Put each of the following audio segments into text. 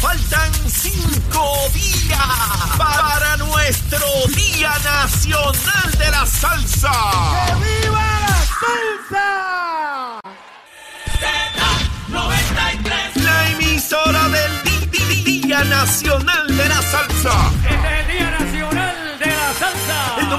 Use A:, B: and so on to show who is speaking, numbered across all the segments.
A: faltan cinco días para nuestro Día Nacional de la Salsa.
B: ¡Que viva la salsa!
A: La emisora del Día Nacional de la Salsa.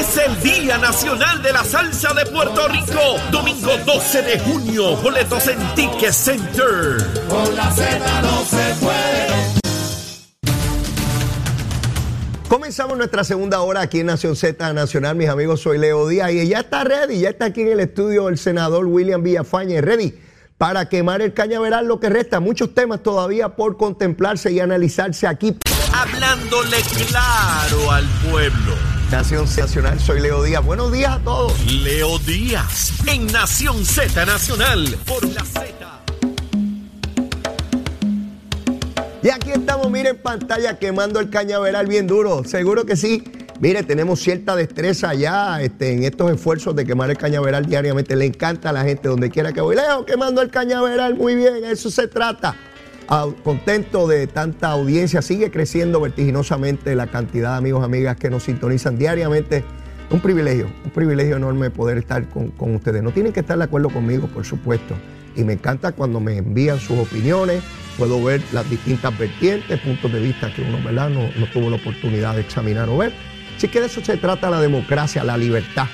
A: Es el Día Nacional de la Salsa de Puerto Rico. Domingo 12 de junio. Boletos en Ticket Center.
C: Comenzamos nuestra segunda hora aquí en Nación Z Nacional, mis amigos, soy Leo Díaz y ya está ready, ya está aquí en el estudio el senador William Villafañe, ready para quemar el cañaveral lo que resta, muchos temas todavía por contemplarse y analizarse aquí.
A: Hablándole claro al pueblo.
C: Nación Z Nacional, soy Leo Díaz, buenos días a todos.
A: Leo Díaz en Nación Z Nacional por la Z.
C: Y aquí estamos, mire en pantalla quemando el cañaveral bien duro, seguro que sí. Mire, tenemos cierta destreza ya este, en estos esfuerzos de quemar el cañaveral diariamente. Le encanta a la gente donde quiera que voy. Leo, quemando el cañaveral, muy bien, eso se trata. Contento de tanta audiencia, sigue creciendo vertiginosamente la cantidad de amigos, amigas que nos sintonizan diariamente. Un privilegio, un privilegio enorme poder estar con, con ustedes. No tienen que estar de acuerdo conmigo, por supuesto. Y me encanta cuando me envían sus opiniones, puedo ver las distintas vertientes, puntos de vista que uno ¿verdad? No, no tuvo la oportunidad de examinar o ver. Así que de eso se trata la democracia, la libertad.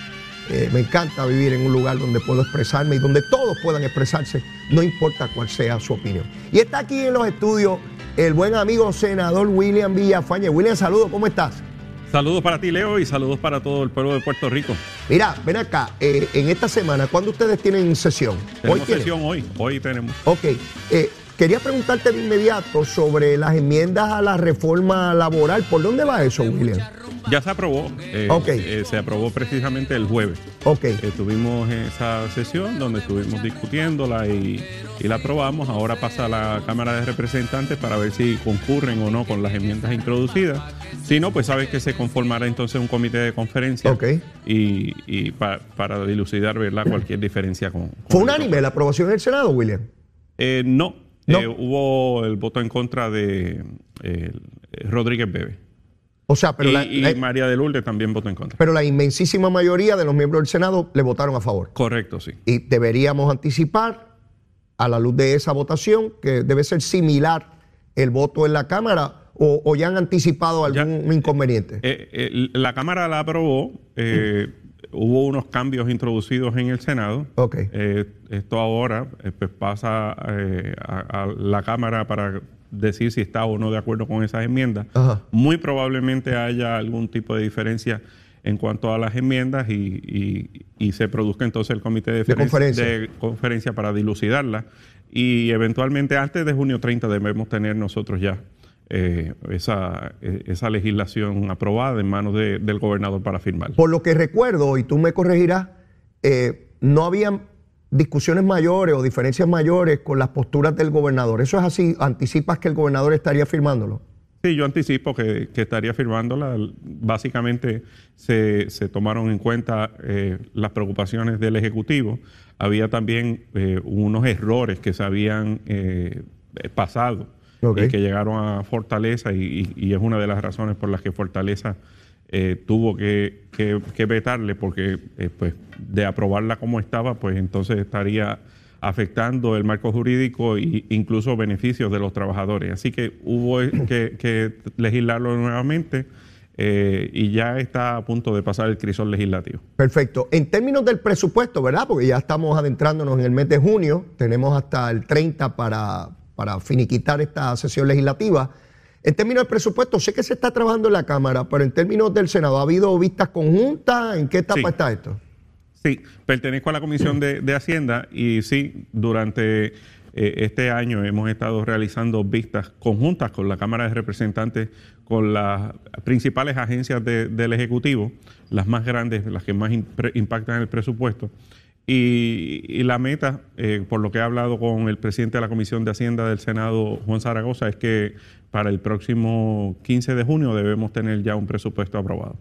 C: Eh, me encanta vivir en un lugar donde puedo expresarme y donde todos puedan expresarse, no importa cuál sea su opinión. Y está aquí en los estudios el buen amigo senador William Villafañe. William, saludos, ¿cómo estás?
D: Saludos para ti, Leo, y saludos para todo el pueblo de Puerto Rico.
C: Mira, ven acá, eh, en esta semana, ¿cuándo ustedes tienen sesión?
D: Tenemos
C: tienen?
D: sesión hoy, hoy tenemos.
C: Ok, eh, quería preguntarte de inmediato sobre las enmiendas a la reforma laboral. ¿Por dónde va eso, William?
D: Ya se aprobó, eh,
C: Ok.
D: eh, se aprobó precisamente el jueves.
C: Ok,
D: Eh, tuvimos esa sesión donde estuvimos discutiéndola y, y la aprobamos. Ahora pasa a la Cámara de Representantes para ver si concurren o no con las enmiendas introducidas. Si no, pues sabes que se conformará entonces un comité de conferencia
C: Ok.
D: y, y pa- para dilucidar ¿verdad? cualquier diferencia con... con
C: ¿fue unánime la aprobación en el Senado, William?
D: Eh, no,
C: No.
D: Eh, hubo el voto en contra de eh, Rodríguez Bebe.
C: O sea, pero,
D: y
C: la,
D: y María de Lourdes también votó en contra.
C: pero la inmensísima mayoría de los miembros del Senado le votaron a favor.
D: Correcto, sí.
C: Y deberíamos anticipar, a la luz de esa votación, que debe ser similar el voto en la Cámara, o, o ya han anticipado
D: Ya.
C: algún inconveniente.
D: Eh, eh, la Cámara la aprobó. eh, Hubo unos cambios introducidos en el Senado.
C: Ok.
D: Eh, esto ahora eh, pues pasa eh, a, a la Cámara para decir si está o no de acuerdo con esas enmiendas.
C: Ajá.
D: Muy probablemente haya algún tipo de diferencia en cuanto a las enmiendas y, y- y se produzca entonces el comité de,
C: conferencia.
D: de conferencia para dilucidarla. Y eventualmente antes de junio 30 debemos tener nosotros ya eh, esa, eh, esa legislación aprobada en manos de- del gobernador para firmar.
C: Por lo que recuerdo, y tú me corregirás, eh, no habían discusiones mayores o diferencias mayores con las posturas del gobernador. ¿Eso es así? ¿Anticipas que el gobernador estaría firmándolo?
D: Sí, yo anticipo que, que estaría firmándola. Básicamente se, se tomaron en cuenta eh, las preocupaciones del Ejecutivo. Había también unos errores que se habían pasado Y que llegaron a Fortaleza y, y- y es una de las razones por las que Fortaleza eh, tuvo que, que- que vetarle porque eh, pues, de aprobarla como estaba, pues entonces estaría afectando el marco jurídico e incluso beneficios de los trabajadores. Así que hubo que, que legislarlo nuevamente eh, y ya está a punto de pasar el crisol legislativo.
C: Perfecto. En términos del presupuesto, ¿verdad? Porque ya estamos adentrándonos en el mes de junio, tenemos hasta el 30 para, para finiquitar esta sesión legislativa. En términos del presupuesto, sé que se está trabajando en la Cámara, pero en términos del Senado, ¿ha habido vistas conjuntas? ¿En qué etapa
D: Sí.
C: está esto?
D: Sí, pertenezco a la Comisión de, de Hacienda y sí, durante eh, este año hemos estado realizando vistas conjuntas con la Cámara de Representantes, con las principales agencias del Ejecutivo, las más grandes, las que más impactan el presupuesto. Y, la meta, eh, por lo que he hablado con el presidente de la Comisión de Hacienda del Senado, Juan Zaragoza, es que para el próximo 15 de junio debemos tener ya un presupuesto aprobado.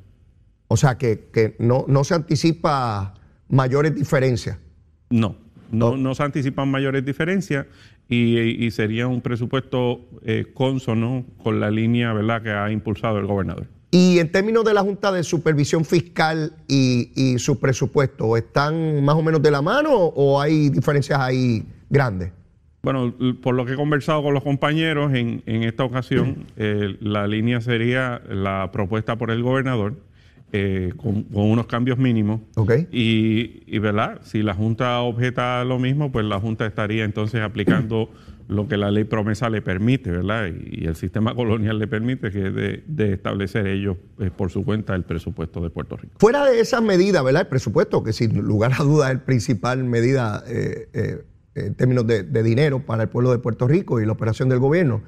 C: O sea, que, no, no se anticipa mayores diferencias.
D: No, no, no se anticipan mayores diferencias y, sería un presupuesto eh, consono con la línea ¿verdad? que ha impulsado el gobernador.
C: Y en términos de la Junta de Supervisión Fiscal y, su presupuesto, ¿están más o menos de la mano o hay diferencias ahí grandes?
D: Bueno, por lo que he conversado con los compañeros, en, esta ocasión eh, la línea sería la propuesta por el gobernador eh, con, unos cambios mínimos.
C: Okay.
D: Y, y, ¿verdad? Si la Junta objeta lo mismo, pues la Junta estaría entonces aplicando lo que la ley promesa le permite, ¿verdad? Y, el sistema colonial le permite, que es de, establecer ellos eh, por su cuenta el presupuesto de Puerto Rico.
C: Fuera de esas medidas, ¿verdad? El presupuesto, que sin lugar a dudas es la principal medida eh, eh, en términos de, dinero para el pueblo de Puerto Rico y la operación del gobierno.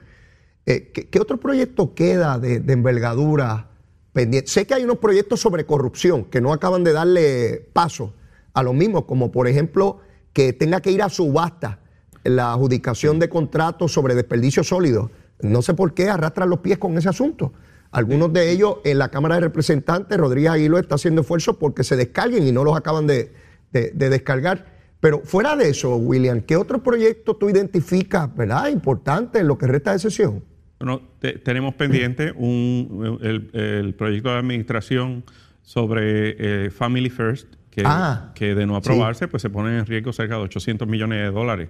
C: ¿qué, otro proyecto queda de, de envergadura pendiente? Sé que hay unos proyectos sobre corrupción que no acaban de darle paso a los mismos, como por ejemplo que tenga que ir a subasta la adjudicación de contratos sobre desperdicio sólido. No sé por qué arrastran los pies con ese asunto. Algunos de ellos en la Cámara de Representantes, Rodríguez Aguilo está haciendo esfuerzos porque se descarguen y no los acaban de, descargar. Pero fuera de eso, William, ¿qué otro proyecto tú identificas, verdad, importante en lo que resta de sesión?
D: Bueno, tenemos pendiente un, el, proyecto de administración sobre eh, Family First, que, ah, que de no aprobarse, pues se pone en riesgo cerca de 800 millones de dólares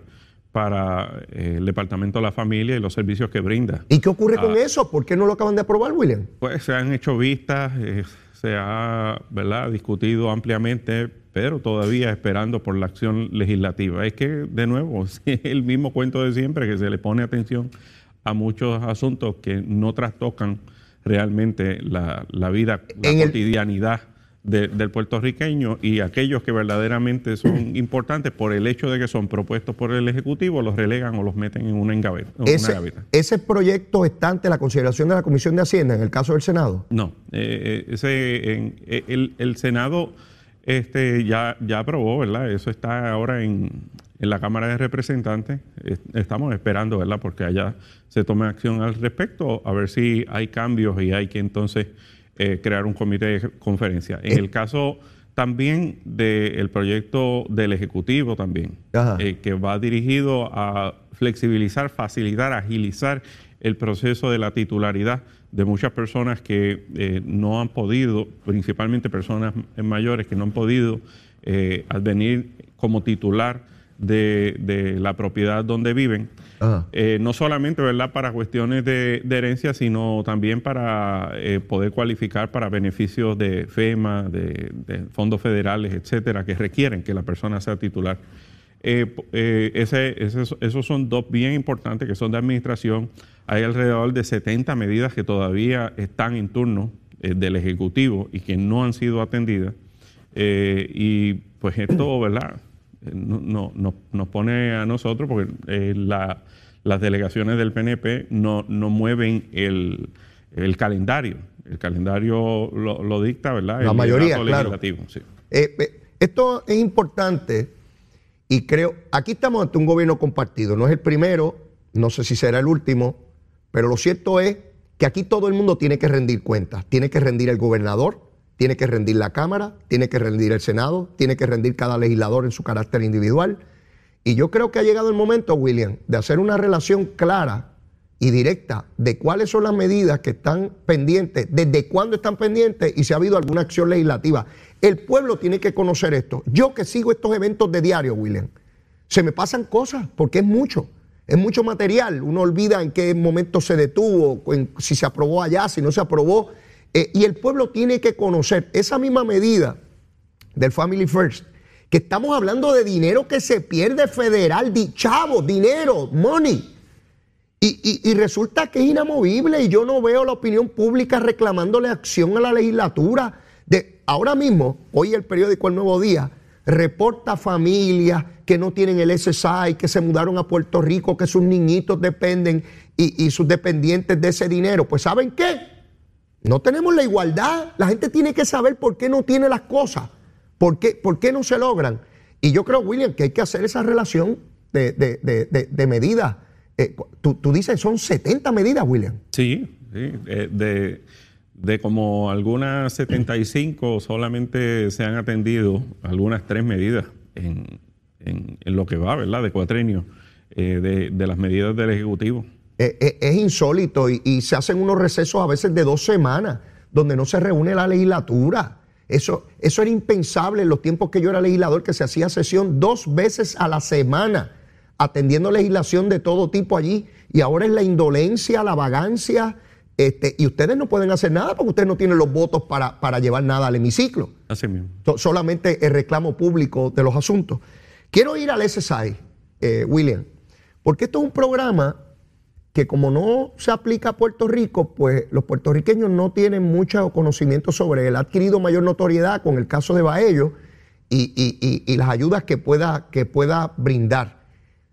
D: para eh, el Departamento de la Familia y los servicios que brinda.
C: ¿Y qué ocurre con ah. eso? ¿Por qué no lo acaban de aprobar, William?
D: Pues se han hecho vistas, eh, se ha ¿verdad? discutido ampliamente, pero todavía esperando por la acción legislativa. Es que, de nuevo, es el mismo cuento de siempre, que se le pone atención a muchos asuntos que no trastocan realmente la, vida, la cotidianidad del puertorriqueño y aquellos que verdaderamente son importantes por el hecho de que son propuestos por el Ejecutivo los relegan o los meten en una, gaveta.
C: ese, proyecto está ante la consideración de la Comisión de Hacienda en el caso del Senado?
D: No, eh, eh, ese, eh, el, Senado este, ya, ya aprobó, ¿verdad? Eso está ahora en, en la Cámara de Representantes. Estamos esperando, ¿verdad? Porque allá se tome acción al respecto, a ver si hay cambios y hay que entonces eh, crear un comité de conferencia. En eh. el caso también del proyecto del Ejecutivo también, eh, que va dirigido a flexibilizar, facilitar, agilizar el proceso de la titularidad de muchas personas que no han podido, principalmente personas mayores que no han podido advenir como titular de, la propiedad donde viven, eh, no solamente ¿verdad? para cuestiones de, herencia, sino también para eh, poder cualificar para beneficios de FEMA, de, fondos federales, etcétera, que requieren que la persona sea titular. Eh, esos son dos bien importantes que son de administración. Hay alrededor de 70 medidas que todavía están en turno del Ejecutivo y que no han sido atendidas. y pues esto, ¿verdad? No, no, nos pone a nosotros, porque eh, las delegaciones del PNP no, no mueven el, calendario. El calendario lo, dicta, ¿verdad?
C: La mayoría, legislativo, sí. Eh, eh, esto es importante y creo, aquí estamos ante un gobierno compartido. No es el primero, no sé si será el último, pero lo cierto es que aquí todo el mundo tiene que rendir cuentas. Tiene que rendir el gobernador, tiene que rendir la Cámara, tiene que rendir el Senado, tiene que rendir cada legislador en su carácter individual. Y yo creo que ha llegado el momento, William, de hacer una relación clara y directa de cuáles son las medidas que están pendientes, desde cuándo están pendientes y si ha habido alguna acción legislativa. El pueblo tiene que conocer esto. Yo que sigo estos eventos de diario, William, se me pasan cosas porque es mucho. Es mucho material. Uno olvida en qué momento se detuvo, si se aprobó allá, si no se aprobó. Eh, y el pueblo tiene que conocer esa misma medida del Family First, que estamos hablando de dinero que se pierde federal, di, chavo, dinero, money. Y, resulta que es inamovible y yo no veo la opinión pública reclamándole acción a la legislatura. De, ahora mismo, hoy el periódico El Nuevo Día reporta familias que no tienen el SSI, que se mudaron a Puerto Rico, que sus niñitos dependen y, y sus dependientes de ese dinero. Pues ¿saben qué? No tenemos la igualdad. La gente tiene que saber por qué no tiene las cosas, por qué, por qué no se logran. Y yo creo, William, que hay que hacer esa relación de, de- de- de- medidas. Eh, tú, tú dices, son 70 medidas, William.
D: Sí, sí. eh, de, como algunas 75 solamente se han atendido algunas tres medidas en, en- lo que va, ¿verdad? De cuatrenio, eh, de las medidas del Ejecutivo.
C: Eh, eh, es insólito y, y se hacen unos recesos a veces de dos semanas donde no se reúne la legislatura. Eso, eso era impensable en los tiempos que yo era legislador, que se hacía sesión dos veces a la semana, atendiendo legislación de todo tipo allí. Y ahora es la indolencia, la vagancia, este, y ustedes no pueden hacer nada porque ustedes no tienen los votos para, para llevar nada al hemiciclo.
D: Así mismo.
C: So- solamente el reclamo público de los asuntos. Quiero ir al SSI, eh, William, porque esto es un programa que como no se aplica a Puerto Rico, pues los puertorriqueños no tienen mucho conocimiento sobre él. Ha adquirido mayor notoriedad con el caso de Baello y, las ayudas que pueda, que pueda brindar.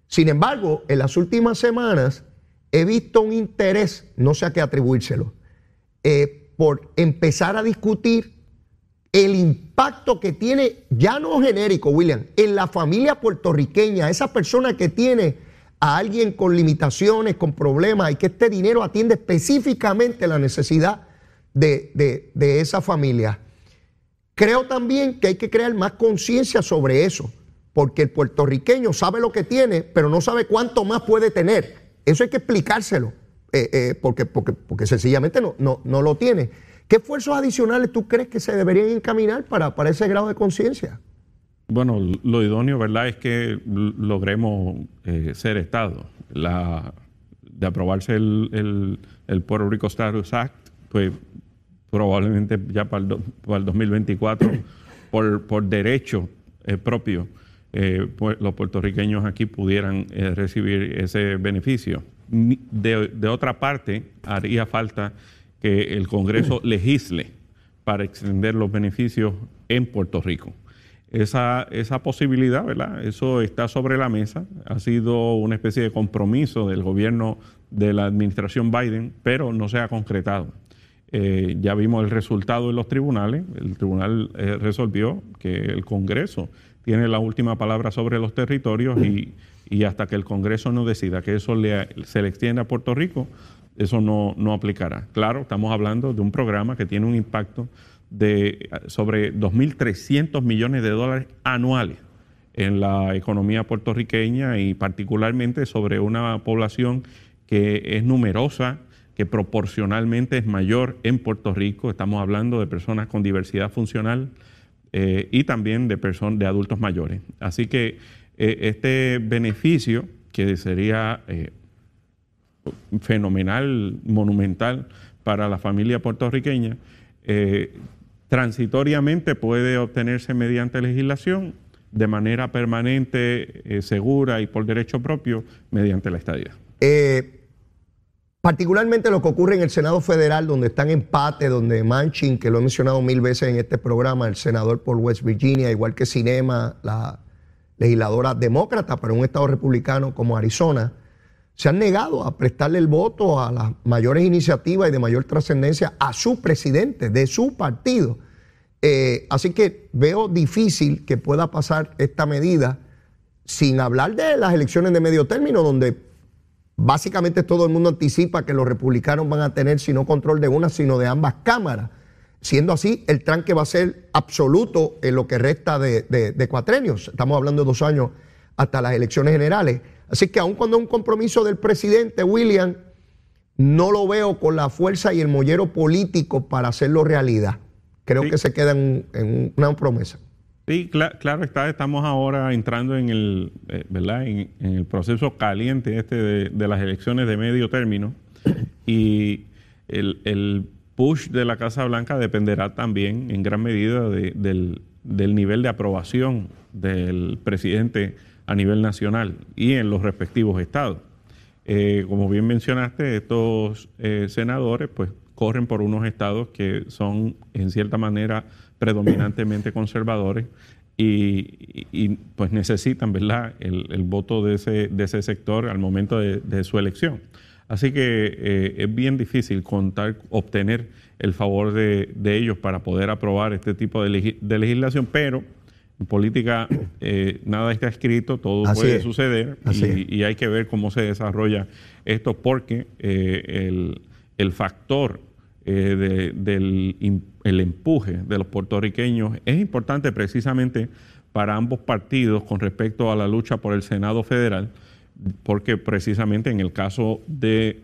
C: Sin embargo, en las últimas semanas he visto un interés, no sé a qué atribuírselo, eh, por empezar a discutir el impacto que tiene, ya no genérico, William, en la familia puertorriqueña, esa persona que tiene a alguien con limitaciones, con problemas, y que este dinero atiende específicamente la necesidad de, de- de esa familia. Creo también que hay que crear más conciencia sobre eso, porque el puertorriqueño sabe lo que tiene, pero no sabe cuánto más puede tener. Eso hay que explicárselo, eh, eh, porque, porque, porque sencillamente no, no, no lo tiene. ¿Qué esfuerzos adicionales tú crees que se deberían encaminar para, para ese grado de conciencia?
D: Bueno, lo idóneo, ¿verdad?, es que logremos eh, ser Estado. La, de aprobarse el, el, el Puerto Rico Status Act, pues probablemente ya para el, do- para el 2024, por, por derecho eh, propio, eh, pues los puertorriqueños aquí pudieran eh, recibir ese beneficio. De, de otra parte, haría falta que el Congreso legisle para extender los beneficios en Puerto Rico esa, esa posibilidad, ¿verdad? Eso está sobre la mesa. Ha sido una especie de compromiso del gobierno de la administración Biden, pero no se ha concretado. Eh, ya vimos el resultado en los tribunales. El tribunal eh, resolvió que el Congreso tiene la última palabra sobre los territorios y, y hasta que el Congreso no decida que eso le- se le extienda a Puerto Rico, eso no, no aplicará. Claro, estamos hablando de un programa que tiene un impacto de sobre 2.300 millones de dólares anuales en la economía puertorriqueña y particularmente sobre una población que es numerosa, que proporcionalmente es mayor en Puerto Rico. Estamos hablando de personas con diversidad funcional eh, y también de personas de adultos mayores. Así que eh, este beneficio que sería eh, fenomenal, monumental para la familia puertorriqueña, eh, transitoriamente puede obtenerse mediante legislación, de manera permanente, eh, segura y por derecho propio, mediante la estadía.
C: Eh, particularmente lo que ocurre en el Senado Federal, donde está en empate, donde Manchin, que lo he mencionado mil veces en este programa, el senador por West Virginia, igual que Cinema, la legisladora demócrata, pero en un estado republicano como Arizona, se han negado a prestarle el voto a las mayores iniciativas y de mayor trascendencia a su presidente, de su partido. Eh, así que veo difícil que pueda pasar esta medida sin hablar de las elecciones de medio término, donde básicamente todo el mundo anticipa que los republicanos van a tener, si no control de una, sino de ambas cámaras. Siendo así, el tranque va a ser absoluto en lo que resta de, de- de cuatrenios. Estamos hablando de dos años hasta las elecciones generales. Así que aun cuando es un compromiso del presidente William, no lo veo con la fuerza y el mollero político para hacerlo realidad. Creo
D: Sí.
C: que se queda en, en una promesa.
D: Sí, cla- claro está, estamos ahora entrando en el, eh, ¿verdad? En, en el proceso caliente este de, de las elecciones de medio término y el, el push de la Casa Blanca dependerá también en gran medida de- del, del nivel de aprobación del presidente a nivel nacional y en los respectivos estados. Eh, como bien mencionaste, estos eh, senadores pues corren por unos estados que son en cierta manera predominantemente conservadores y, pues necesitan ¿verdad? El, voto de ese, de ese sector al momento de, su elección. Así que eh, es bien difícil contar, obtener el favor de, ellos para poder aprobar este tipo de, legislación, pero en política eh, nada está escrito, todo puede suceder y, hay que ver cómo se desarrolla esto porque eh, el, factor del el empuje de los puertorriqueños es importante precisamente para ambos partidos con respecto a la lucha por el Senado federal, porque precisamente en el caso de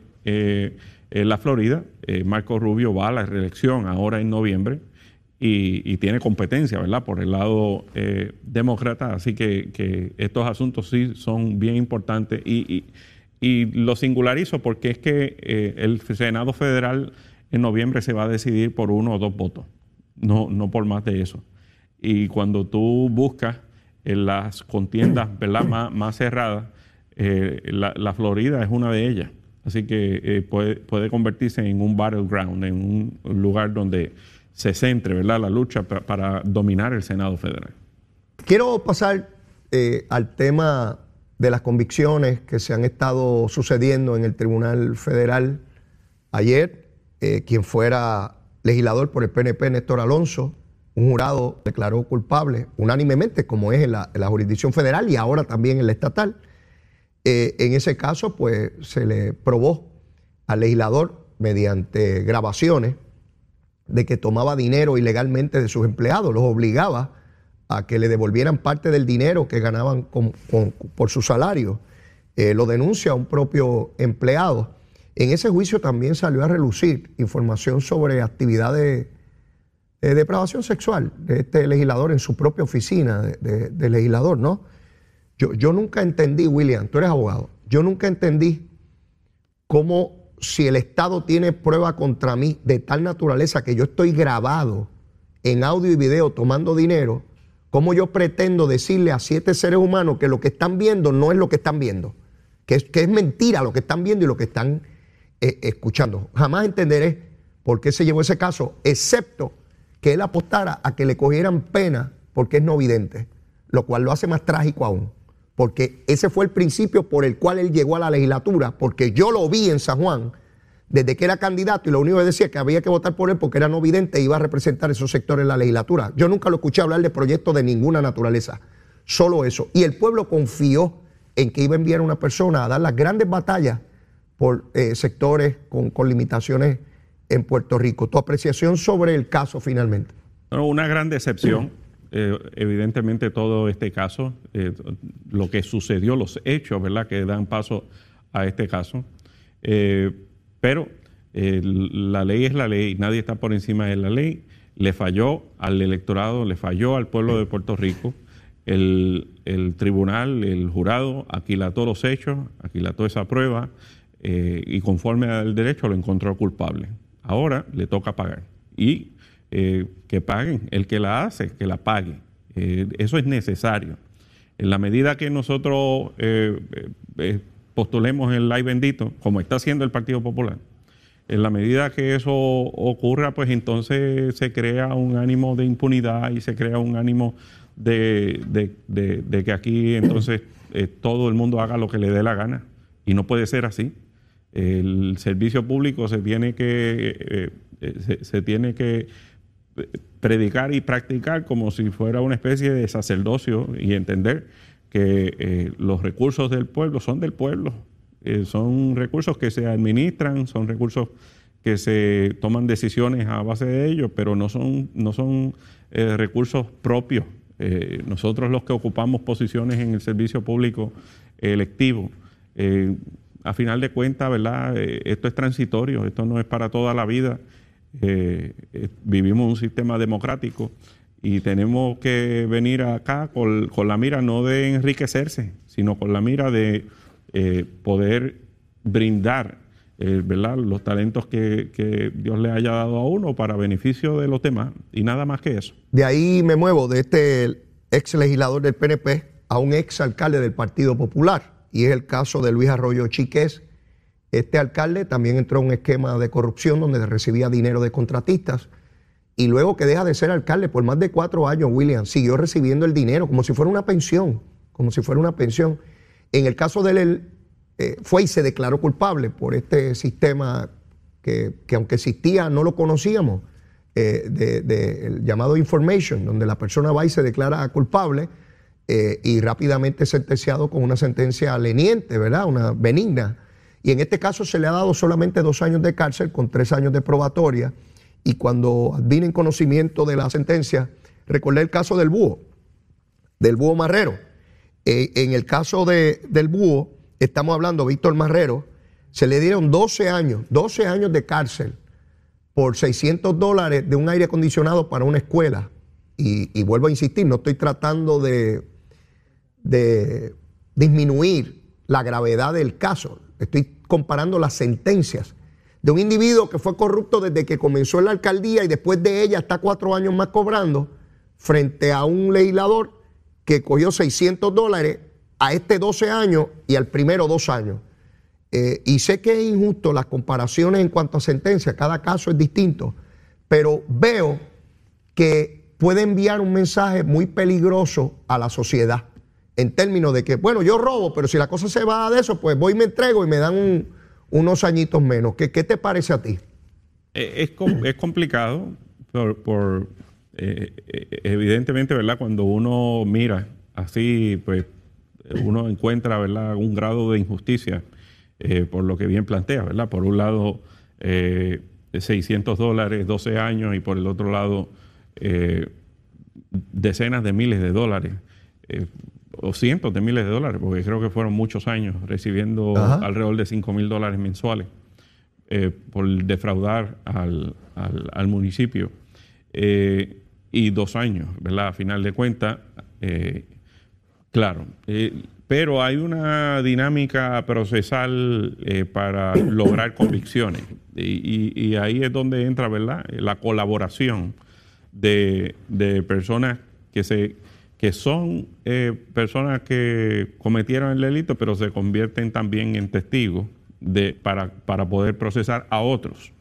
D: eh, la Florida, eh, Marco Rubio va a la reelección ahora en noviembre y, tiene competencia, ¿verdad?, por el lado eh, demócrata, así que, estos asuntos sí son bien importantes y, lo singularizo porque es que el Senado federal en noviembre se va a decidir por uno o dos votos, no, no por más de eso. Y cuando tú buscas en las contiendas Más, más cerradas, eh, la, Florida es una de ellas. Así que eh, puede, puede, convertirse en un battleground, en un lugar donde se centre ¿verdad? la lucha para, dominar el Senado federal.
C: Quiero pasar eh, al tema de las convicciones que se han estado sucediendo en el Tribunal Federal. Ayer eh, quien fuera legislador por el PNP, Néstor Alonso, un jurado declaró culpable unánimemente, como es en la, jurisdicción federal y ahora también en la estatal. Eh, en ese caso, pues se le probó al legislador mediante grabaciones de que tomaba dinero ilegalmente de sus empleados, los obligaba a que le devolvieran parte del dinero que ganaban por su salario. Eh, lo denuncia un propio empleado. En ese juicio también salió a relucir información sobre actividades de depravación sexual de este legislador en su propia oficina de, legislador, ¿no? Yo, yo, nunca entendí, William, tú eres abogado, yo nunca entendí cómo si el Estado tiene prueba contra mí de tal naturaleza que yo estoy grabado en audio y video tomando dinero, cómo yo pretendo decirle a siete seres humanos que lo que están viendo no es lo que están viendo, que es, que es mentira lo que están viendo y lo que están eh, escuchando. Jamás entenderé por qué se llevó ese caso, excepto que él apostara a que le cogieran pena porque es no vidente, lo cual lo hace más trágico aún. Porque ese fue el principio por el cual él llegó a la legislatura, porque yo lo vi en San Juan desde que era candidato y lo único que decía que había que votar por él porque era no vidente e iba a representar esos sectores en la legislatura. Yo nunca lo escuché hablar de proyectos de ninguna naturaleza, solo eso. Y el pueblo confió en que iba a enviar a una persona a dar las grandes batallas por eh, sectores con, limitaciones en Puerto Rico. Tu apreciación sobre el caso finalmente.
D: una gran decepción. Eh, evidentemente todo este caso, eh, lo que sucedió, los hechos, ¿verdad?, que dan paso a este caso. pero la ley es la ley, nadie está por encima de la ley. Le falló al electorado, le falló al pueblo de Puerto Rico. El, el tribunal, el jurado, aquilató los hechos, aquilató esa prueba, eh, y conforme al derecho lo encontró culpable. Ahora le toca pagar. Y eh, que paguen, el que la hace, que la pague. Eh, eso es necesario. En la medida que nosotros postulemos el live bendito, como está haciendo el Partido Popular, en la medida que eso ocurra, pues entonces se crea un ánimo de impunidad y se crea un ánimo de, de que aquí entonces todo el mundo haga lo que le dé la gana. Y no puede ser así. El servicio público se tiene que, eh, eh, se, tiene que eh, predicar y practicar como si fuera una especie de sacerdocio y entender que los recursos del pueblo son del pueblo, son recursos que se administran, son recursos que se toman decisiones a base de ellos, pero no son, no son recursos propios. nosotros los que ocupamos posiciones en el servicio público electivo, a final de cuentas, ¿verdad? Eh, esto es transitorio, esto no es para toda la vida. Eh, eh, vivimos un sistema democrático y tenemos que venir acá con, la mira no de enriquecerse, sino con la mira de poder brindar ¿verdad? los talentos que, que, Dios le haya dado a uno para beneficio de los demás y nada más que eso.
C: De ahí me muevo de este ex legislador del PNP a un ex alcalde del Partido Popular y es el caso de Luis Arroyo Chiqués. Este alcalde también entró en un esquema de corrupción donde recibía dinero de contratistas y luego que deja de ser alcalde por más de cuatro años, William, siguió recibiendo el dinero como si fuera una pensión, como si fuera una pensión. En el caso de él, eh, fue y se declaró culpable por este sistema que, aunque existía no lo conocíamos, eh, llamado information, donde la persona va y se declara culpable eh, y rápidamente sentenciado con una sentencia leniente, ¿verdad? Una benigna. Y en este caso se le ha dado solamente dos años de cárcel con tres años de probatoria y cuando advienen conocimiento de la sentencia, recordé el caso del búho, del búho marrero. Eh, en el caso de, del búho, estamos hablando, Víctor Marrero, se le dieron 12 años, 12 años de cárcel por 600 dólares de un aire acondicionado para una escuela. Y, y vuelvo a insistir, no estoy tratando de, de disminuir la gravedad del caso, estoy comparando las sentencias de un individuo que fue corrupto desde que comenzó en la alcaldía y después de ella está cuatro años más cobrando, frente a un legislador que cogió 600 dólares a este 12 años y al primero dos años. Eh, y sé que es injusto las comparaciones en cuanto a sentencia, cada caso es distinto, pero veo que puede enviar un mensaje muy peligroso a la sociedad en términos de que, bueno, yo robo, pero si la cosa se va de eso, pues voy y me entrego y me dan un, unos añitos menos. ¿Qué, qué te parece a ti?
D: Eh, es, es complicado por, eh, eh, evidentemente, ¿verdad? Cuando uno mira así, pues uno encuentra, ¿verdad? Un grado de injusticia por lo que bien plantea, ¿verdad? Por un lado, 600 dólares, 12 años y por el otro lado, decenas de miles de dólares o cientos de miles de dólares, porque creo que fueron muchos años recibiendo alrededor de 5 mil dólares mensuales eh, por defraudar al, municipio. Eh, y dos años, ¿verdad? A final de cuentas, eh, claro. pero hay una dinámica procesal para lograr convicciones. Y, ahí es donde entra, ¿verdad? La colaboración de, de personas que se que son eh, personas que cometieron el delito, pero se convierten también en testigos para poder procesar a otros.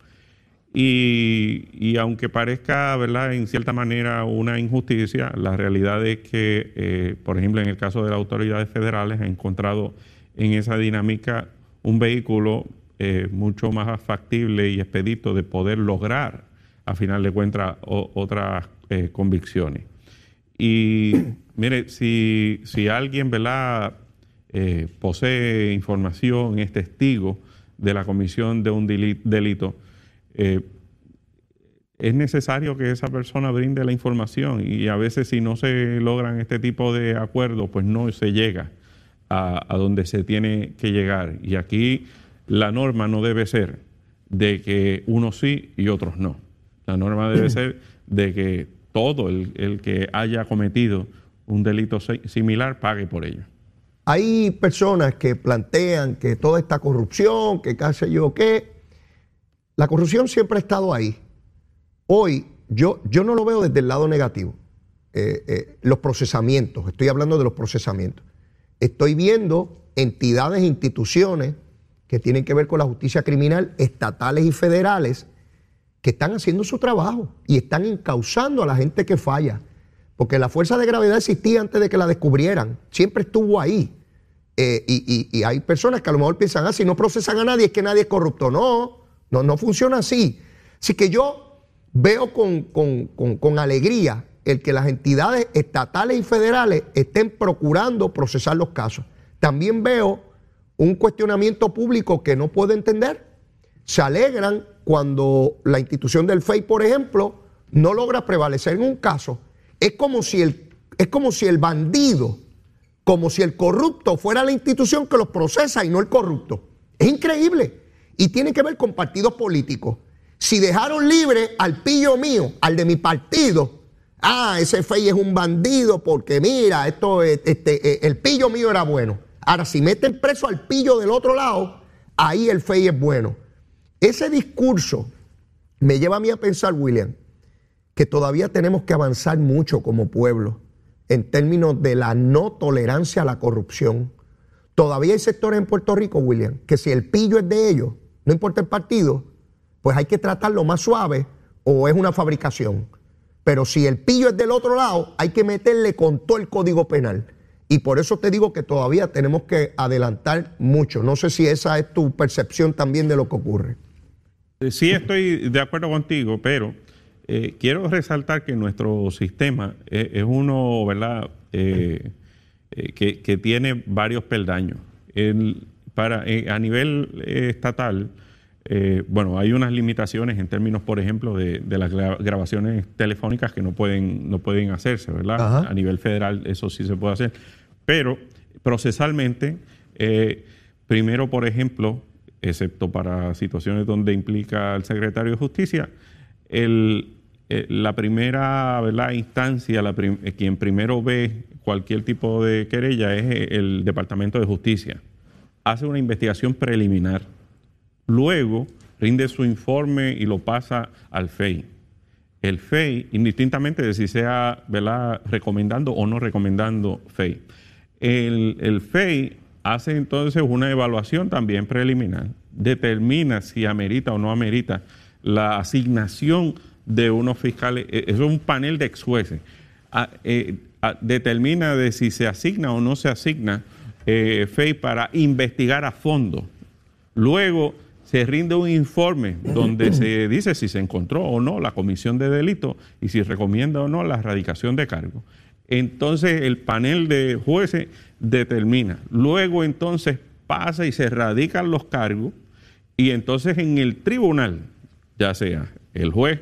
D: Y, aunque parezca, ¿verdad?, en cierta manera una injusticia, la realidad es que, eh, por ejemplo, en el caso de las autoridades federales, ha encontrado en esa dinámica un vehículo eh, mucho más factible y expedito de poder lograr, a final de cuentas, otras convicciones. Y mire, si, si alguien ¿verdad? Eh, posee información, es testigo de la comisión de un delito, eh, es necesario que esa persona brinde la información y a veces si no se logran este tipo de acuerdos, pues no se llega a, a donde se tiene que llegar. Y aquí la norma no debe ser de que unos sí y otros no. La norma debe ser de que todo el, que haya cometido un delito similar pague por ello.
C: Hay personas que plantean que toda esta corrupción, que qué sé yo qué, la corrupción siempre ha estado ahí. Hoy yo, no lo veo desde el lado negativo. Eh, eh, los procesamientos, estoy hablando de los procesamientos. Estoy viendo entidades e instituciones que tienen que ver con la justicia criminal, estatales y federales, que están haciendo su trabajo y están encauzando a la gente que falla. Porque la fuerza de gravedad existía antes de que la descubrieran, siempre estuvo ahí. Eh, y, hay personas que a lo mejor piensan, ah, si no procesan a nadie es que nadie es corrupto. No, no, no funciona así. Así que yo veo con, con alegría el que las entidades estatales y federales estén procurando procesar los casos. También veo un cuestionamiento público que no puedo entender. Se alegran cuando la institución del FEI, por ejemplo, no logra prevalecer en un caso, es como si el, es como si el bandido, como si el corrupto fuera la institución que los procesa y no el corrupto. Es increíble. Y tiene que ver con partidos políticos. Si dejaron libre al pillo mío, al de mi partido, ah, ese FEI es un bandido porque mira, esto, este, eh, el pillo mío era bueno. Ahora, si meten preso al pillo del otro lado, ahí el FEI es bueno. Ese discurso me lleva a mí a pensar, William, que todavía tenemos que avanzar mucho como pueblo en términos de la no tolerancia a la corrupción. Todavía hay sectores en Puerto Rico, William, que si el pillo es de ellos, no importa el partido, pues hay que tratarlo más suave o es una fabricación. Pero si el pillo es del otro lado, hay que meterle con todo el código penal. Y por eso te digo que todavía tenemos que adelantar mucho. No sé si esa es tu percepción también de lo que ocurre.
D: Eh, sí, estoy de acuerdo contigo, pero eh, quiero resaltar que nuestro sistema es, es uno, ¿verdad?, eh, eh, que, que tiene varios peldaños. El- para, a nivel estatal, bueno, hay unas limitaciones en términos, por ejemplo, de, de las gra- grabaciones telefónicas que no pueden, no pueden hacerse, ¿verdad?
C: Ajá.
D: A nivel federal eso sí se puede hacer. Pero procesalmente, primero, por ejemplo, excepto para situaciones donde implica al secretario de Justicia, el, eh, la primera instancia, la eh, quien primero ve cualquier tipo de querella es eh, el Departamento de Justicia. Hace una investigación preliminar. Luego rinde su informe y lo pasa al FEI. El FEI, indistintamente de si sea ¿verdad? recomendando o no recomendando FEI. El, el FEI hace entonces una evaluación también preliminar, determina si amerita o no amerita la asignación de unos fiscales, eh, eso es un panel de ex jueces, Ah, eh, ah, determina de si se asigna o no se asigna eh, FEI para investigar a fondo. Luego se rinde un informe donde se dice si se encontró o no la comisión de delito y si recomienda o no la erradicación de cargo. Entonces el panel de jueces determina. Luego entonces pasa y se erradican los cargos y entonces en el tribunal, ya sea el juez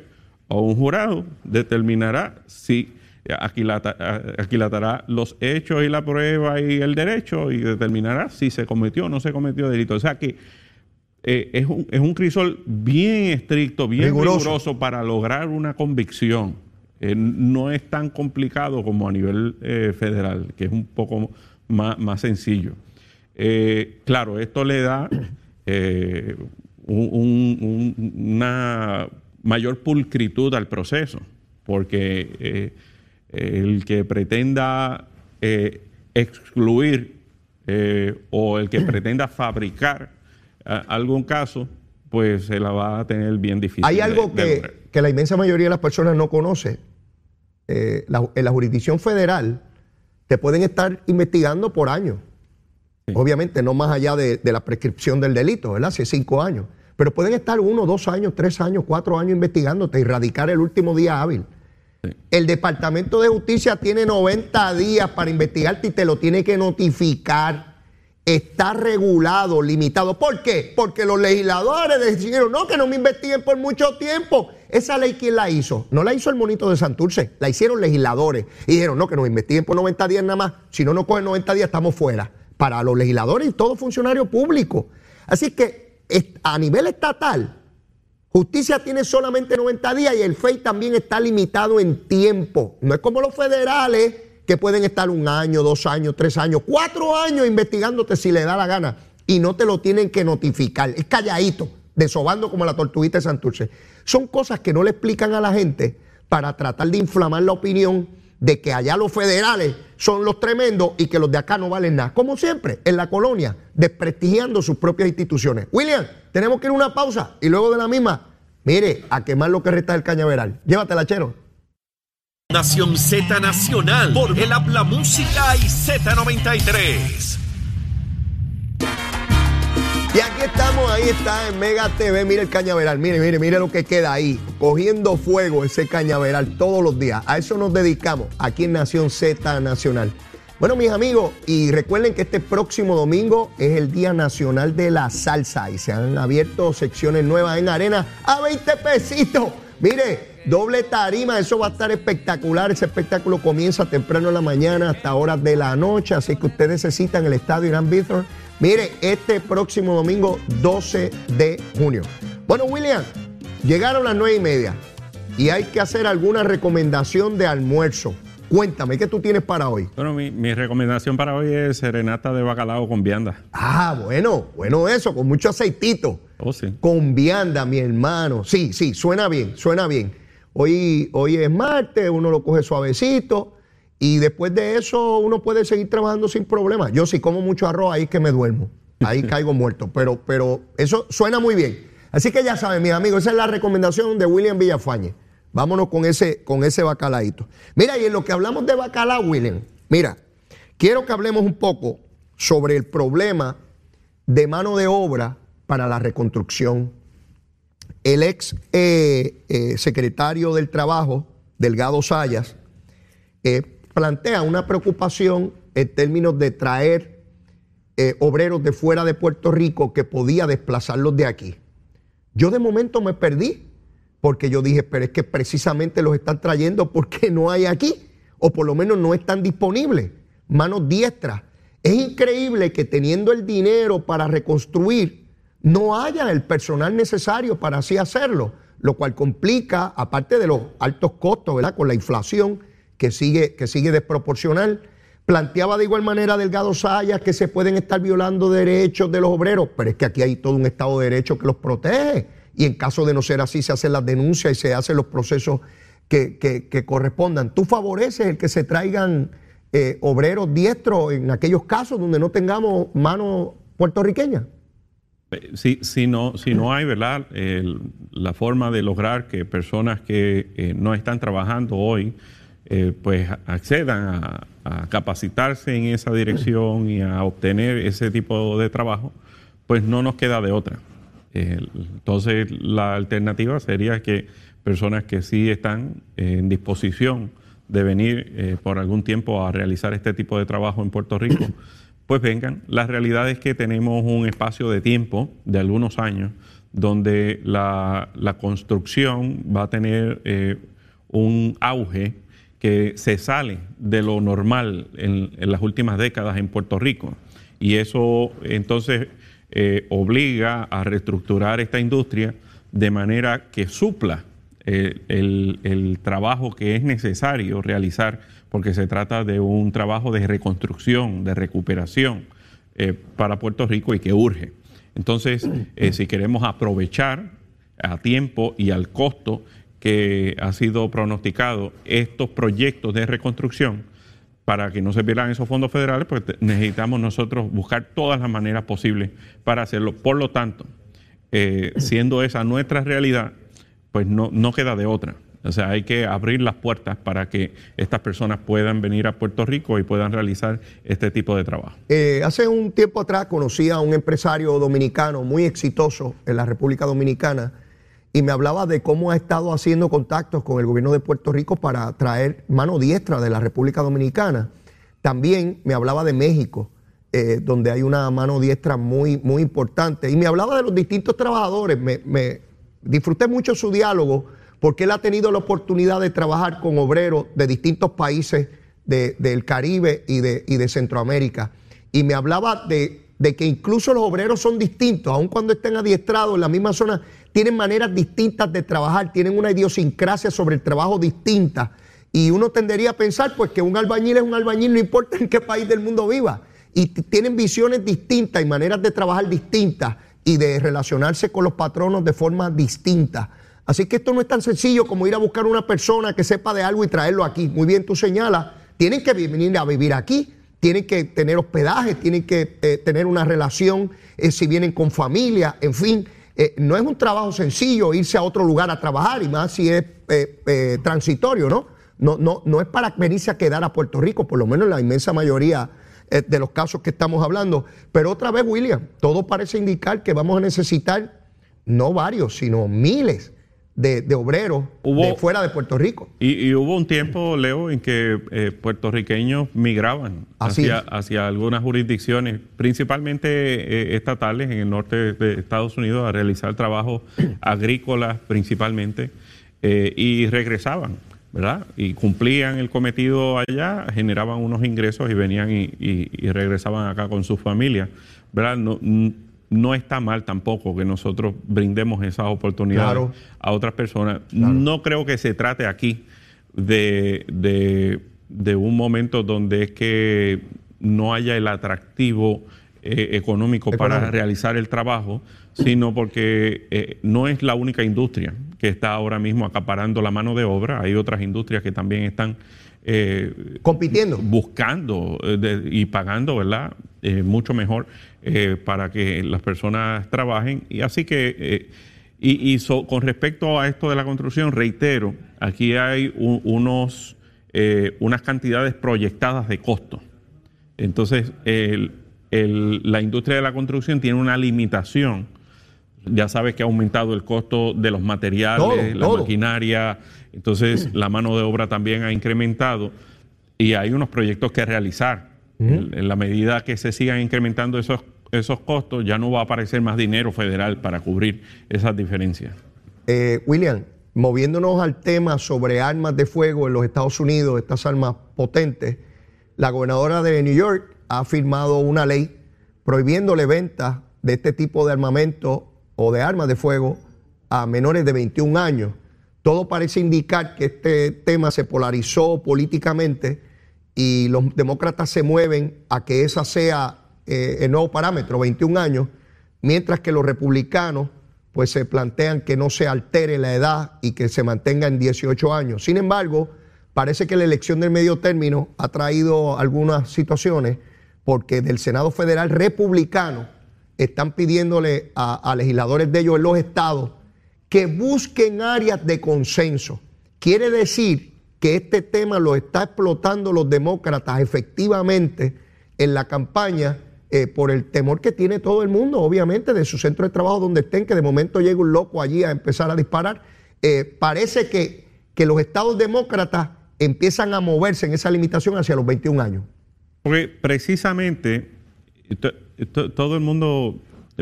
D: o un jurado, determinará si aquilata- aquilatará los hechos y la prueba y el derecho y determinará si se cometió o no se cometió delito. O sea que eh, es, un, es un crisol bien estricto, bien
C: Riguroso.
D: riguroso, para lograr una convicción. Eh, no es tan complicado como a nivel eh, federal, que es un poco más, más sencillo. Eh, claro, esto le da eh, un- un- un- una mayor pulcritud al proceso, porque eh, el que pretenda excluir o el que pretenda fabricar algún caso, pues se la va a tener bien difícil.
C: Hay algo
D: de
C: que, que la inmensa mayoría de las personas no conoce. Eh, la- en la jurisdicción federal te pueden estar investigando por años.
D: Sí.
C: Obviamente no más allá de, de la prescripción del delito, ¿verdad? Si es cinco años. Pero pueden estar uno, dos años, tres años, cuatro años investigándote y radicar el último día hábil.
D: Sí.
C: El Departamento de Justicia tiene 90 días para investigarte y te lo tiene que notificar. Está regulado, limitado. ¿Por qué? Porque los legisladores decidieron, no, que no me investiguen por mucho tiempo. Esa ley, ¿quién la hizo? No la hizo el monito de Santurce, la hicieron legisladores. Y dijeron, no, que nos investiguen por 90 días nada más. Si no nos cogen 90 días, estamos fuera. Para los legisladores y todo funcionario público. Así que a nivel estatal, Justicia tiene solamente 90 días y el FEI también está limitado en tiempo. No es como los federales que pueden estar un año, dos años, tres años, cuatro años investigándote si le da la gana y no te lo tienen que notificar. Es calladito, desobando como la tortuguita de Santurce. Son cosas que no le explican a la gente para tratar de inflamar la opinión de que allá los federales son los tremendos y que los de acá no valen nada. Como siempre, en la colonia, desprestigiando sus propias instituciones. William, tenemos que ir a una pausa y luego de la misma, mire, a quemar lo que resta del cañaveral. Llévatela, chero.
A: Nación Z Nacional por el Habla Música y Z93.
C: Y aquí estamos, ahí está en Mega TV. Mire el cañaveral, mire, mire, mire lo que queda ahí. Cogiendo fuego ese cañaveral todos los días. A eso nos dedicamos aquí en Nación Z Nacional. Bueno, mis amigos, y recuerden que este próximo domingo es el Día Nacional de la Salsa y se han abierto secciones nuevas en arena a 20 pesitos. Mire, doble tarima, eso va a estar espectacular. Ese espectáculo comienza temprano en la mañana hasta horas de la noche, así que usted necesita en el estadio Irán Bithorn. Mire, este próximo domingo 12 de junio. Bueno, William, llegaron las nueve y media y hay que hacer alguna recomendación de almuerzo. Cuéntame, ¿qué tú tienes para hoy?
D: Bueno, mi, mi recomendación para hoy es serenata de bacalao con vianda.
C: Ah, bueno, bueno eso, con mucho aceitito.
D: Oh, sí.
C: Con vianda, mi hermano. Sí, sí, suena bien, suena bien. Hoy, hoy es martes, uno lo coge suavecito y después de eso uno puede seguir trabajando sin problema. Yo si como mucho arroz, ahí es que me duermo. Ahí caigo muerto. Pero, pero eso suena muy bien. Así que ya saben, mis amigos, esa es la recomendación de William Villafañe. Vámonos con ese, con ese bacalaíto. Mira, y en lo que hablamos de bacalao, William, mira, quiero que hablemos un poco sobre el problema de mano de obra para la reconstrucción. El ex eh, eh, secretario del Trabajo, Delgado Sayas, eh, plantea una preocupación en términos de traer obreros de fuera de Puerto Rico que podía desplazarlos de aquí. Yo de momento me perdí porque yo dije, pero es que precisamente los están trayendo porque no hay aquí, o por lo menos no están disponibles, manos diestras. Es increíble que teniendo el dinero para reconstruir, no haya el personal necesario para así hacerlo, lo cual complica, aparte de los altos costos, ¿verdad? Con la inflación que sigue, que sigue desproporcional. Planteaba de igual manera Delgado Sayas que se pueden estar violando derechos de los obreros, pero es que aquí hay todo un Estado de Derecho que los protege y en caso de no ser así se hacen las denuncias y se hacen los procesos que, correspondan. ¿Tú favoreces el que se traigan eh, obreros diestros en aquellos casos donde no tengamos mano puertorriqueña?
D: Eh, si, si, no, si no hay, ¿verdad? la forma de lograr que personas que eh, no están trabajando hoy, pues accedan a, capacitarse en esa dirección y a obtener ese tipo de trabajo, pues no nos queda de otra entonces, la alternativa sería que personas que sí están en disposición de venir eh, por algún tiempo a realizar este tipo de trabajo en Puerto Rico, pues vengan. La realidad es que tenemos un espacio de tiempo de algunos años donde la, construcción va a tener eh, un auge que se sale de lo normal en, las últimas décadas en Puerto Rico. Y eso entonces eh, obliga a reestructurar esta industria de manera que supla eh, el, trabajo que es necesario realizar, porque se trata de un trabajo de reconstrucción, de recuperación eh, para Puerto Rico y que urge. Entonces, si queremos aprovechar a tiempo y al costo que ha sido pronosticado estos proyectos de reconstrucción, para que no se pierdan esos fondos federales, pues necesitamos nosotros buscar todas las maneras posibles para hacerlo. Por lo tanto, eh, siendo esa nuestra realidad, pues no, no queda de otra. O sea, hay que abrir las puertas para que estas personas puedan venir a Puerto Rico y puedan realizar este tipo de trabajo.
C: Eh, hace un tiempo atrás conocí a un empresario dominicano muy exitoso en la República Dominicana y me hablaba de cómo ha estado haciendo contactos con el gobierno de Puerto Rico para traer mano diestra de la República Dominicana. También me hablaba de México, eh, donde hay una mano diestra muy, muy importante. Y me hablaba de los distintos trabajadores. Me, disfruté mucho su diálogo porque él ha tenido la oportunidad de trabajar con obreros de distintos países del Caribe y de, y de Centroamérica. Y me hablaba de de que incluso los obreros son distintos, aun cuando estén adiestrados en la misma zona, tienen maneras distintas de trabajar, tienen una idiosincrasia sobre el trabajo distinta. Y uno tendería a pensar pues que un albañil es un albañil, no importa en qué país del mundo viva. Y tienen visiones distintas y maneras de trabajar distintas y de relacionarse con los patronos de forma distinta. Así que esto no es tan sencillo como ir a buscar una persona que sepa de algo y traerlo aquí. Muy bien, tú señalas, tienen que venir a vivir aquí tienen que tener hospedaje, tienen que eh, tener una relación, eh, si vienen con familia, en fin. Eh, no es un trabajo sencillo irse a otro lugar a trabajar, y más si es transitorio, ¿no? No, no, no es para venirse a quedar a Puerto Rico, por lo menos en la inmensa mayoría de los casos que estamos hablando. Pero otra vez, William, todo parece indicar que vamos a necesitar no varios, sino miles de, obreros de fuera de Puerto Rico.
D: Y, hubo un tiempo, Leo, en que eh, puertorriqueños migraban hacia, hacia, algunas jurisdicciones, principalmente eh, estatales en el norte de Estados Unidos, a realizar trabajos agrícolas principalmente, eh, y regresaban. ¿verdad? Y cumplían el cometido allá, generaban unos ingresos y venían y, y regresaban acá con sus familias, ¿verdad? No, no está mal tampoco que nosotros brindemos esas oportunidades a otras personas. No creo que se trate aquí de, de, un momento donde es que no haya el atractivo eh, económico, para realizar el trabajo, sino porque eh, no es la única industria que está ahora mismo acaparando la mano de obra. Hay otras industrias que también están
C: eh, compitiendo,
D: buscando y pagando, ¿verdad? Mucho mejor eh, para que las personas trabajen. Y así que eh, Y, y so- con respecto a esto de la construcción, reitero, aquí hay u- unos, eh, unas cantidades proyectadas de costo. Entonces, el- el- la industria de la construcción tiene una limitación. Ya sabes que ha aumentado el costo de los materiales,
C: Todo,
D: la
C: todo.
D: maquinaria, entonces la mano de obra también ha incrementado y hay unos proyectos que realizar. En, en la medida que se sigan incrementando esos, esos costos, ya no va a aparecer más dinero federal para cubrir esas diferencias.
C: Eh, William, moviéndonos al tema sobre armas de fuego en los Estados Unidos, estas armas potentes, la gobernadora de New York ha firmado una ley prohibiéndole ventas de este tipo de armamento o de armas de fuego a menores de 21 años. Todo parece indicar que este tema se polarizó políticamente y los demócratas se mueven a que esa sea eh, el nuevo parámetro, 21 años, mientras que los republicanos pues se plantean que no se altere la edad y que se mantenga en 18 años. Sin embargo, parece que la elección del medio término ha traído algunas situaciones porque del Senado Federal republicano están pidiéndole a, a legisladores de ellos en los estados que busquen áreas de consenso. Quiere decir que este tema lo está explotando los demócratas efectivamente en la campaña eh, por el temor que tiene todo el mundo, obviamente, de su centro de trabajo donde estén, que de momento llegue un loco allí a empezar a disparar. Eh, parece que, que los estados demócratas empiezan a moverse en esa limitación hacia los 21 años.
D: Porque precisamente to- to- todo el mundo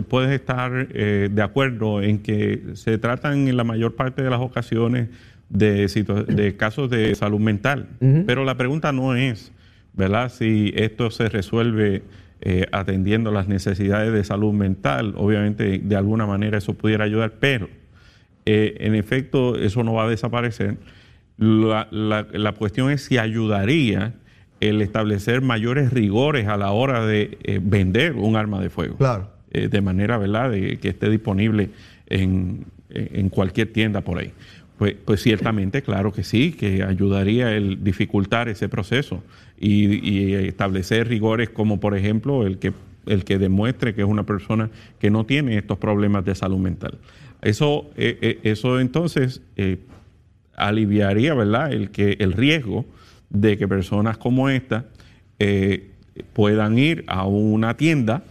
D: puede estar eh, de acuerdo en que se tratan en la mayor parte de las ocasiones de, casos de salud mental. Pero la pregunta no es, ¿verdad? Si esto se resuelve eh, atendiendo las necesidades de salud mental. Obviamente, de alguna manera eso pudiera ayudar, pero eh, en efecto, eso no va a desaparecer. La, la- la cuestión es si ayudaría el establecer mayores rigores a la hora de eh, vender un arma de fuego.
C: Claro.
D: Eh, de manera, ¿verdad?, de que esté disponible en, en cualquier tienda por ahí. Pues, pues ciertamente, claro que sí, que ayudaría el dificultar ese proceso y, establecer rigores como, por ejemplo, el que, el que demuestre que es una persona que no tiene estos problemas de salud mental. Eso, eh, eh, eso entonces eh, aliviaría, ¿verdad?, el, que, el riesgo de que personas como esta eh, puedan ir a una tienda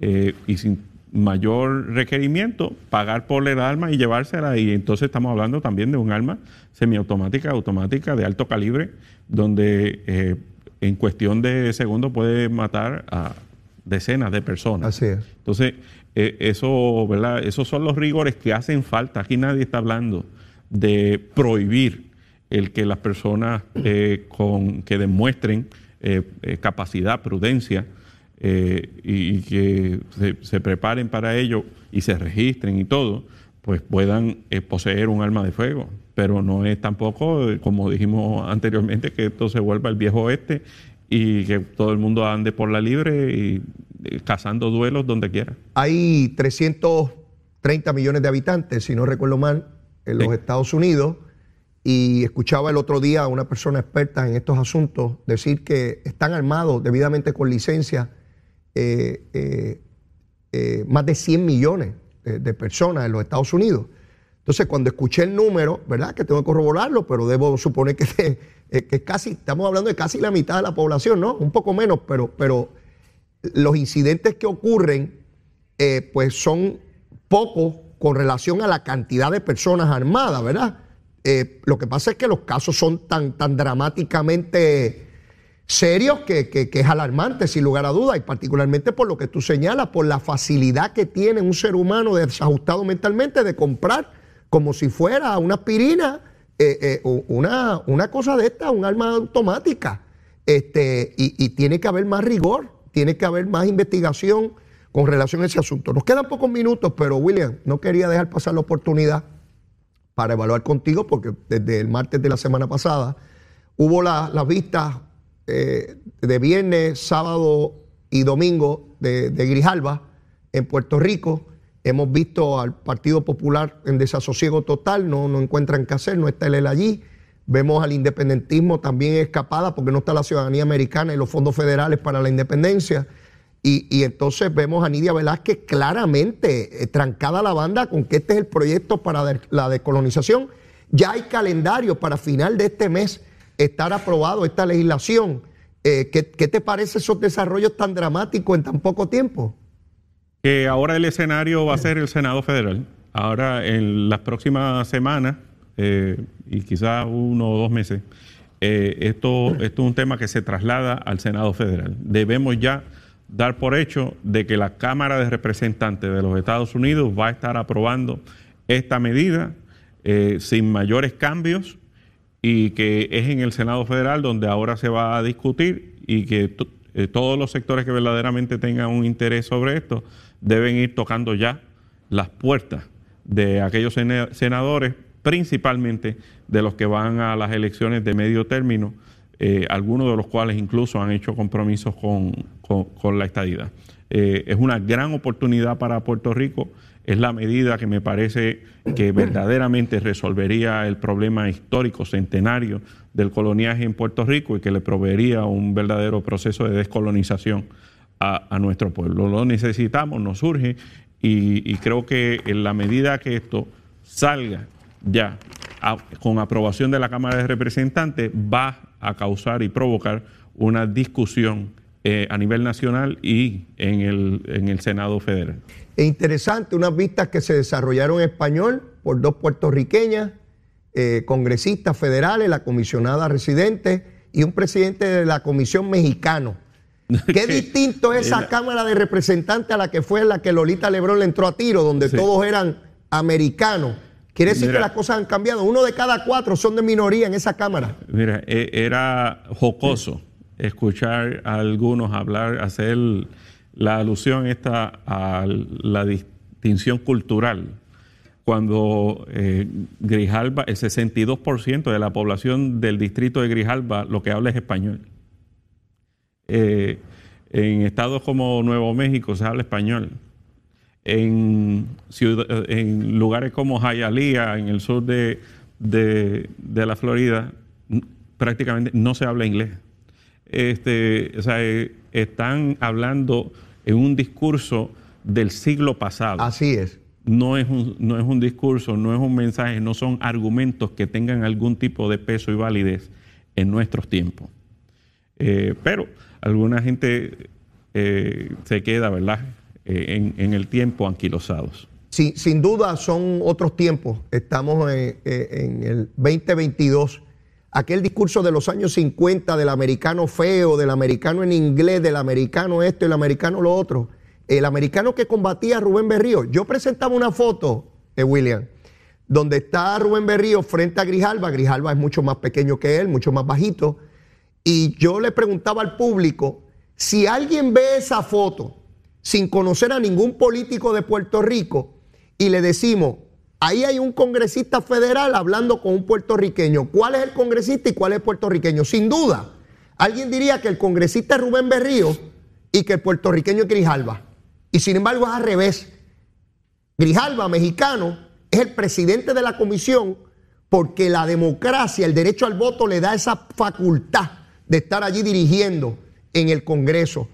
D: eh, y sin mayor requerimiento pagar por el arma y llevársela y entonces estamos hablando también de un arma semiautomática, automática de alto calibre, donde eh, en cuestión de segundos puede matar a decenas de personas.
C: Así es.
D: Entonces, eh, eso, ¿verdad? Esos son los rigores que hacen falta. Aquí nadie está hablando de prohibir el que las personas eh, con, que demuestren eh, capacidad, prudencia, eh, y, y que se, se preparen para ello y se registren y todo, pues puedan eh, poseer un arma de fuego. Pero no es tampoco, eh, como dijimos anteriormente, que esto se vuelva el viejo oeste y que todo el mundo ande por la libre y eh, cazando duelos donde quiera.
C: Hay 330 millones de habitantes, si no recuerdo mal, en los
D: Sí.
C: Estados Unidos. Y escuchaba el otro día a una persona experta en estos asuntos decir que están armados debidamente con licencia eh, eh, eh, más de 100 millones de, personas en los Estados Unidos. Entonces, cuando escuché el número, ¿verdad? Que tengo que corroborarlo, pero debo suponer que, que casi, estamos hablando de casi la mitad de la población, ¿no? Un poco menos, pero, pero los incidentes que ocurren, pues son pocos con relación a la cantidad de personas armadas, ¿verdad? Lo que pasa es que los casos son tan, tan dramáticamente serios que, que- es alarmante, sin lugar a dudas, y particularmente por lo que tú señalas, por la facilidad que tiene un ser humano desajustado mentalmente de comprar como si fuera una aspirina, eh, eh, una, una cosa de esta, un arma automática. Este, y, y tiene que haber más rigor, tiene que haber más investigación con relación a ese asunto. Nos quedan pocos minutos, pero William, no quería dejar pasar la oportunidad para evaluar contigo, porque desde el martes de la semana pasada hubo la- las vistas eh, de viernes, sábado y domingo de, de Grijalba en Puerto Rico. Hemos visto al Partido Popular en desasosiego total, no, no encuentran qué hacer, no está el él allí. Vemos al independentismo también escapada porque no está la ciudadanía americana y los fondos federales para la independencia. Y, y entonces vemos a Nidia Velázquez claramente eh, trancada la banda con que este es el proyecto para la descolonización. Ya hay calendario para final de este mes estar aprobado esta legislación. Eh, ¿qué, qué te parece esos desarrollos tan dramáticos en tan poco tiempo?
D: que ahora el escenario va a ser el Senado Federal. Ahora, en las próximas semanas, eh, y quizás uno o dos meses, eh, esto, esto es un tema que se traslada al Senado Federal. Debemos ya dar por hecho de que la Cámara de Representantes de los Estados Unidos va a estar aprobando esta medida sin mayores cambios y que es en el Senado Federal donde ahora se va a discutir y que eh, todos los sectores que verdaderamente tengan un interés sobre esto deben ir tocando ya las puertas de aquellos sena- senadores, principalmente de los que van a las elecciones de medio término, eh, algunos de los cuales incluso han hecho compromisos con, con- con la estadidad. Eh, es una gran oportunidad para Puerto Rico, es la medida que me parece que verdaderamente resolvería el problema histórico centenario del coloniaje en Puerto Rico y que le proveería un verdadero proceso de descolonización a, a nuestro pueblo. Lo necesitamos, nos surge y, y creo que en la medida que esto salga ya a- con aprobación de la Cámara de Representantes va a causar y provocar una discusión eh, a nivel nacional y en el, en el Senado federal.
C: Es interesante, unas vistas que se desarrollaron en español por dos puertorriqueñas, eh, congresistas federales, la comisionada residente y un presidente de la comisión mexicano. Qué distinto es esa Cámara de Representantes a la que fue la que Lolita Lebrón le entró a tiro, donde
D: Sí.
C: todos eran americanos. Quiere decir
D: Mira.
C: que las cosas han cambiado. Uno de cada cuatro son de minoría en esa Cámara.
D: Mira, e- era jocoso escuchar a algunos hablar, hacer la alusión esta a la distinción cultural, cuando eh, Grijalba, el 62% de la población del distrito de Grijalba lo que habla es español. Eh, en estados como Nuevo México se habla español. En, lugares como Hialeah, en el sur de, de- de la Florida, prácticamente no se habla inglés. Este, o sea, eh, están hablando en un discurso del siglo pasado
C: Así es.
D: no es, un, no es un discurso, no es un mensaje, no son argumentos que tengan algún tipo de peso y validez en nuestros tiempos. Eh, pero alguna gente eh, se queda, ¿verdad?, Eh, en, en el tiempo anquilosados.
C: Sin, sin duda son otros tiempos. Estamos en, en el 2022. Aquel discurso de los años 50 del americano feo, del americano en inglés, del americano esto el americano lo otro. El americano que combatía a Rubén Berrío. Yo presentaba una foto, eh, William, donde está Rubén Berrío frente a Grijalba. Grijalba es mucho más pequeño que él, mucho más bajito. Y yo le preguntaba al público, si alguien ve esa foto sin conocer a ningún político de Puerto Rico y le decimos, ahí hay un congresista federal hablando con un puertorriqueño, ¿cuál es el congresista y cuál es el puertorriqueño? Sin duda, alguien diría que el congresista es Rubén Berrío y que el puertorriqueño es Grijalba. Y sin embargo es al revés. Grijalba, mexicano, es el presidente de la comisión porque la democracia, el derecho al voto le da esa facultad de estar allí dirigiendo en el Congreso.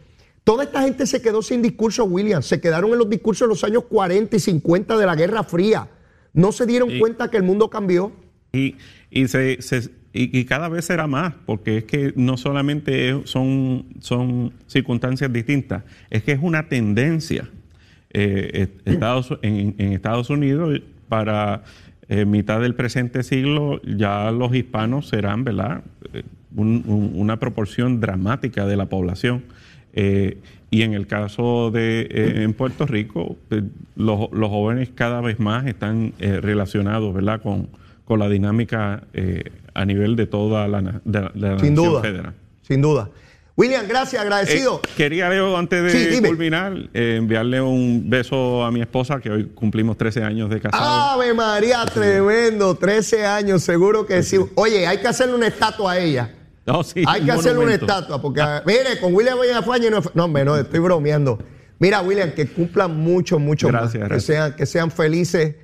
C: Toda esta gente se quedó sin discurso, William. Se quedaron en los discursos de los años 40 y 50 de la Guerra Fría. No se dieron cuenta que el mundo cambió.
D: Y, y, se, se- y- y cada vez será más, porque es que no solamente son, son circunstancias distintas, es que es una tendencia. Eh, Estados, en, en Estados Unidos, para eh, mitad del presente siglo, ya los hispanos serán, ¿verdad? Eh, un- un- una proporción dramática de la población. Eh, y en el caso de eh, en Puerto Rico, eh, los, los jóvenes cada vez más están eh, relacionados, ¿verdad? Con, con la dinámica eh, a nivel de toda la, de, la- de la
C: Sin
D: nación
C: duda.
D: federal.
C: Sin duda. William, gracias, agradecido.
D: Eh, quería, Leo, antes de
C: Sí,
D: culminar, enviarle un beso a mi esposa, que hoy cumplimos 13 años de casado.
C: Ave María, tremendo. 13 años, seguro que sí. Oye, hay que hacerle una estatua a ella.
D: No, sí,
C: Hay
D: un
C: que hacerle una estatua, porque mire, con William Villafañe no, no, no, estoy bromeando. Mira, William, que cumplan mucho, mucho más.
D: Gracias,
C: Que
D: gracias.
C: sean, que sean felices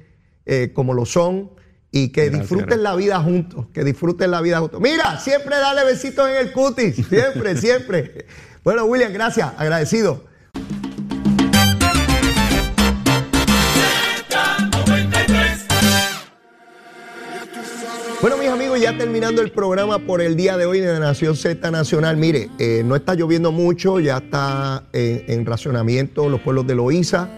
C: eh, como lo son y que
D: Gracias,
C: disfruten la vida juntos. Que disfruten la vida juntos. Mira, siempre dale besitos en el cutis. Siempre, siempre. Bueno, William, gracias, agradecido. Terminando el programa por el día de hoy de Nación Z Nacional. Mire, eh, no está lloviendo mucho, ya está en, en racionamiento los pueblos de Loíza,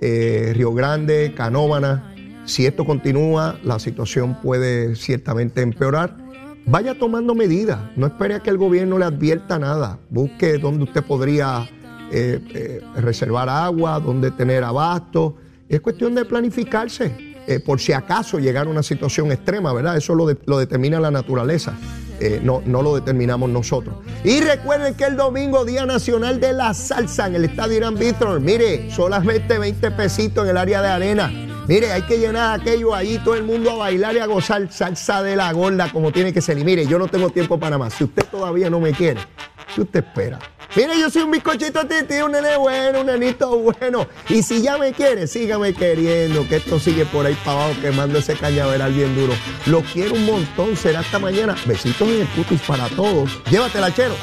C: eh, Río Grande, Canóvana. Si esto continúa, la situación puede ciertamente empeorar. Vaya tomando medidas, no espere a que el gobierno le advierta nada. Busque dónde usted podría eh, eh, reservar agua, dónde tener abasto. Es cuestión de planificarse. Eh, por si acaso llegara una situación extrema, ¿verdad? Eso lo, lo determina la naturaleza, eh, no, no lo determinamos nosotros. Y recuerden que el domingo, Día Nacional de la Salsa en el Estadio Irán Víctor, mire, solamente 20 pesitos en el área de arena. Mire, hay que llenar aquello ahí, todo el mundo a bailar y a gozar salsa de la gorda como tiene que ser. Y mire, yo no tengo tiempo para más. Si usted todavía no me quiere, ¿qué usted espera? Mire, yo soy un bizcochito titi, un nene bueno, un nenito bueno. Y si ya me quiere, sígame queriendo, que esto sigue por ahí para abajo quemando ese cañaveral bien duro. Lo quiero un montón, será hasta mañana. Besitos en el cutis para todos. Llévatela, chero.